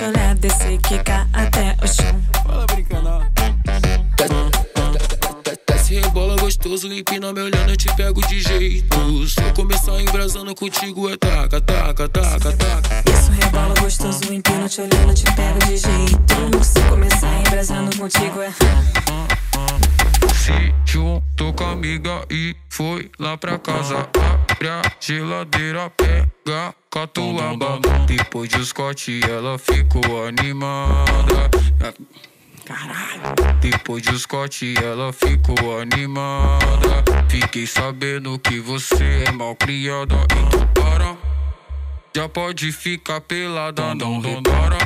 te olhar, descer, quicar até o chão. Fala brincando. Desce rebola gostoso, empina me olhando, eu te pego de jeito. Se eu começar embrasando contigo, é taca, taca, taca, taca. Isso rebola gostoso, empina te olhando, te pego de jeito. Se começar embrasando contigo, é. Se juntou com a amiga e foi lá pra casa. Abre a geladeira, pega catuaba. Depois de Scott, ela ficou animada. Caralho. Depois de Scott, ela ficou animada. Fiquei sabendo que você é mal criada. Então para. Já pode ficar pelada, não repara.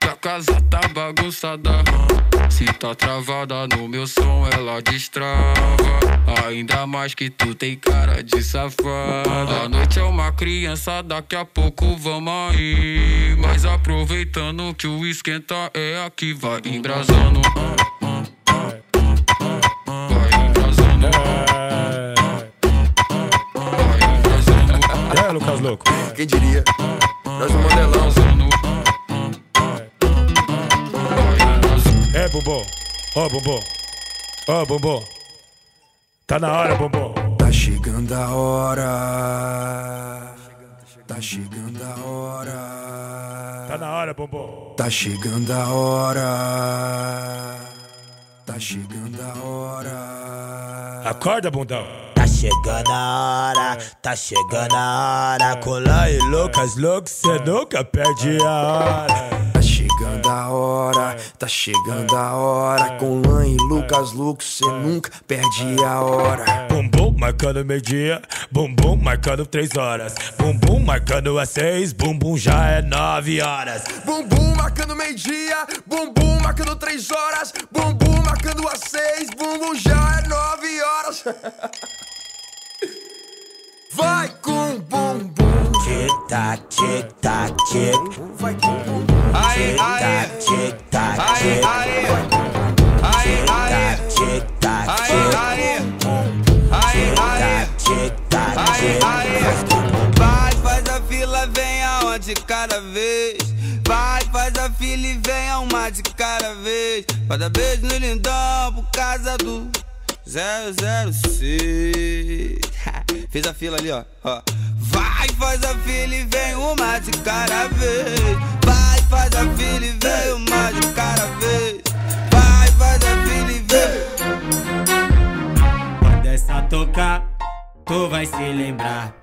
Que a casa tá bagunçada. Se tá travada no meu som, ela destrava. Ainda mais que tu tem cara de safada. A noite é uma criança, daqui a pouco vamos aí. Mas aproveitando que o esquenta é aqui, vai embrasando. Vai embrasando. Vai embrasando. É, Lucas Louco. Quem diria? Nós no Mandelão. Bumbum. Ó, Bumbum. Ó, Bumbum. Tá na hora, Bumbum. Tá chegando a hora. Tá chegando a hora. Tá na hora, Bumbum. Tá chegando a hora. Tá chegando a hora. Acorda, bundão. Tá chegando a hora, tá chegando a hora. Colar e Lucas, Lucas, cê nunca perde a hora. Tá chegando a hora, tá chegando a hora. Com Lan e Lucas Lux, cê nunca perde a hora. Bumbum marcando meio-dia, bumbum marcando três horas. Bumbum marcando às seis, bumbum já é nove horas. Bumbum marcando meio-dia, bumbum marcando três horas. Bumbum marcando às seis, bumbum já é nove horas. Vai com bumbum. Tic tac, tic tac, tic. Vai com bumbum. Tic tac, tic tac, tic. Tic tac, tic tac, tic. Tic tac, tic tac, tic. Vai, faz a fila, vem aonde cada vez. Vai, faz a fila e vem a uma de cada vez. Vai dar beijo no lindão por causa do 006. Fez a fila ali, ó. ó. Vai, faz a fila e vem uma de cada vez. Vai, faz a fila e vem uma de cada vez. Vai, faz a fila e vem. Quando essa tocar, tu vai se lembrar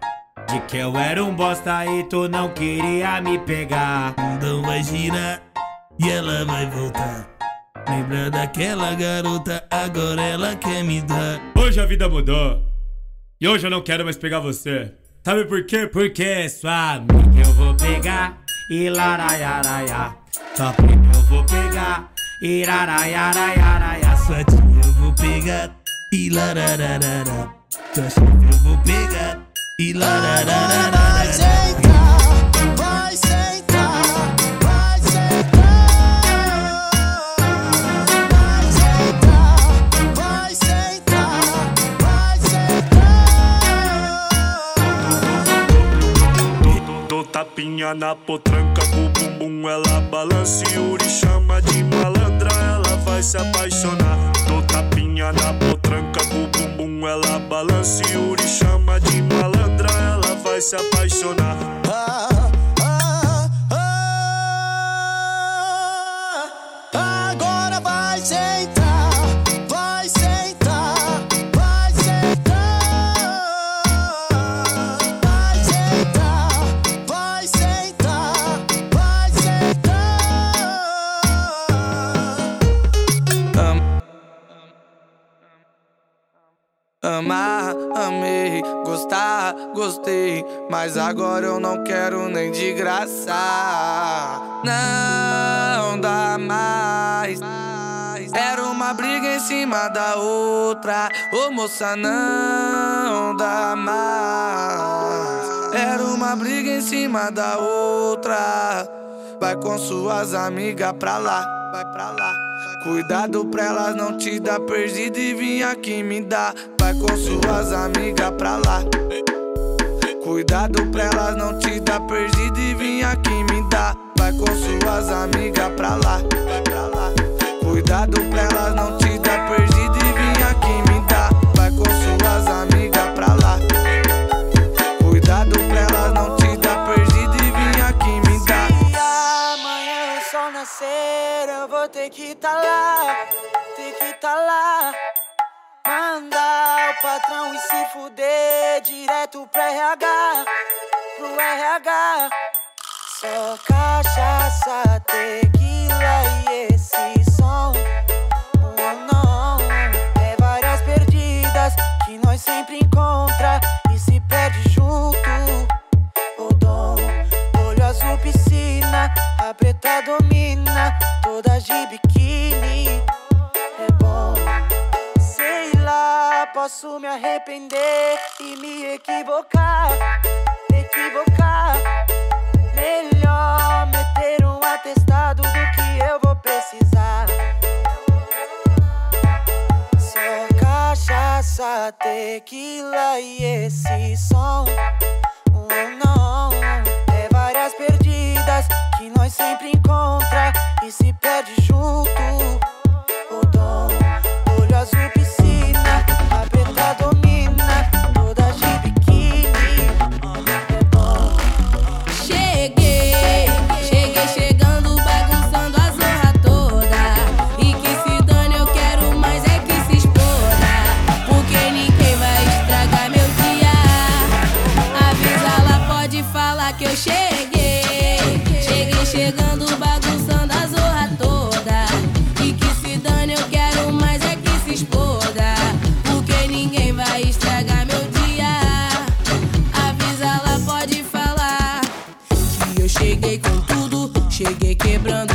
de que eu era um bosta e tu não queria me pegar. Então vai girar e ela vai voltar. Lembra daquela garota, agora ela quer me dar. Hoje a vida mudou. E hoje eu não quero mais pegar você. Sabe por quê? Porque sua amiga eu vou pegar e laraiaraia. Sua prima eu vou pegar e laraiaraiaraia. Sua tia eu vou pegar e larararara. Sua chefe eu vou pegar e tapinha na potranca com o bumbum, ela balança e Yuri chama de malandra, ela vai se apaixonar. Dou tapinha na potranca com o bumbum, ela balança e Yuri chama de malandra, ela vai se apaixonar. Amar, amei, gostar, gostei. Mas agora eu não quero nem de graça. Não dá mais. Era uma briga em cima da outra. Ô moça, não dá mais. Era uma briga em cima da outra. Vai com suas amigas pra lá, vai pra lá. Cuidado pra elas não te dar perdido e vir aqui me dar. Vai com suas amigas pra lá. Cuidado pra elas não te dar perdido e vir aqui me dar. Vai com suas amigas pra lá. Cuidado pra elas não te dar perdido e eu vou ter que tá lá, ter que tá lá. Mandar o patrão e se fuder direto pro RH, pro RH. Só cachaça, tequila e esse e me equivocar, equivocar. Melhor meter um atestado do que eu vou precisar. Só cachaça, tequila e esse som. Cheguei quebrando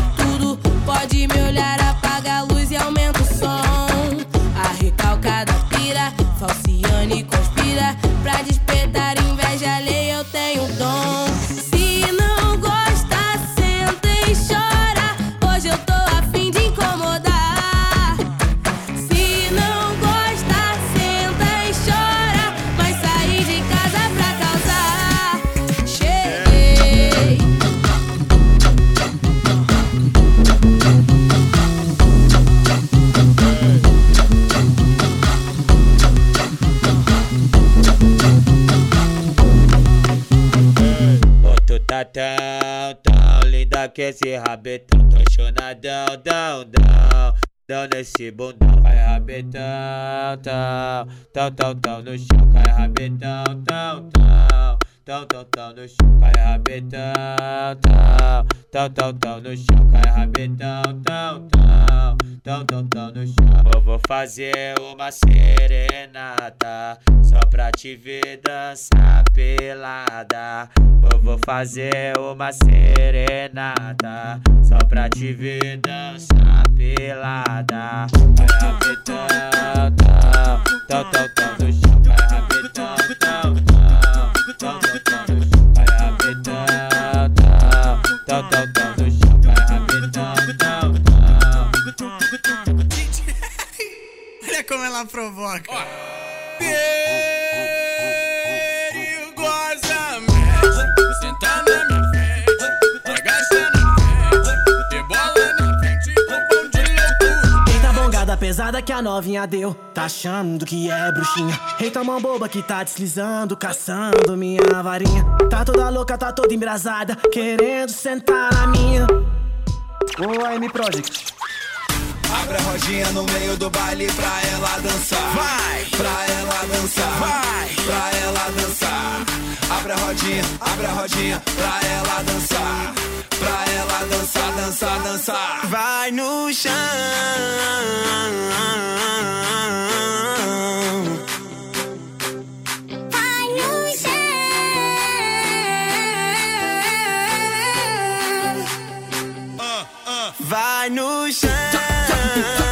tão linda que esse rabetão Apaixonadão, dão, dão. Dão nesse bundão Cai rabetão, tão. Tão, tão, tão no chão Cai rabetão, tão, tão. Tão, tão, tão no chão Cai rabetão, tão. Tão, tão, tão no chão Cai rabetão, tão, tão. Tão, tão, tão no chão. Eu vou fazer uma serenata Só pra te ver dançar Eu vou fazer uma serenata Só pra te ver dançar pelada. Vai rabetão, tão Tão, tão, tão chão. Vai rabetão, tão, tão Tão, tão, tão no chão. Vai rabetão, tão Tão, tão, tão no chão. Vai rabetão, tão, tão. Olha como ela provoca. Perigosamente, pesada que a novinha deu Tá achando que é bruxinha Eita mão boba que tá deslizando Caçando minha varinha Tá toda louca, tá toda embrasada Querendo sentar na minha Ô AM Project Abre a rodinha no meio do baile pra ela dançar. Vai! Pra ela dançar. Vai! Pra ela dançar. Abre a rodinha, abre a rodinha pra ela dançar. Dançar, dançar, dançar. Vai no chão Vai no chão. Vai no chão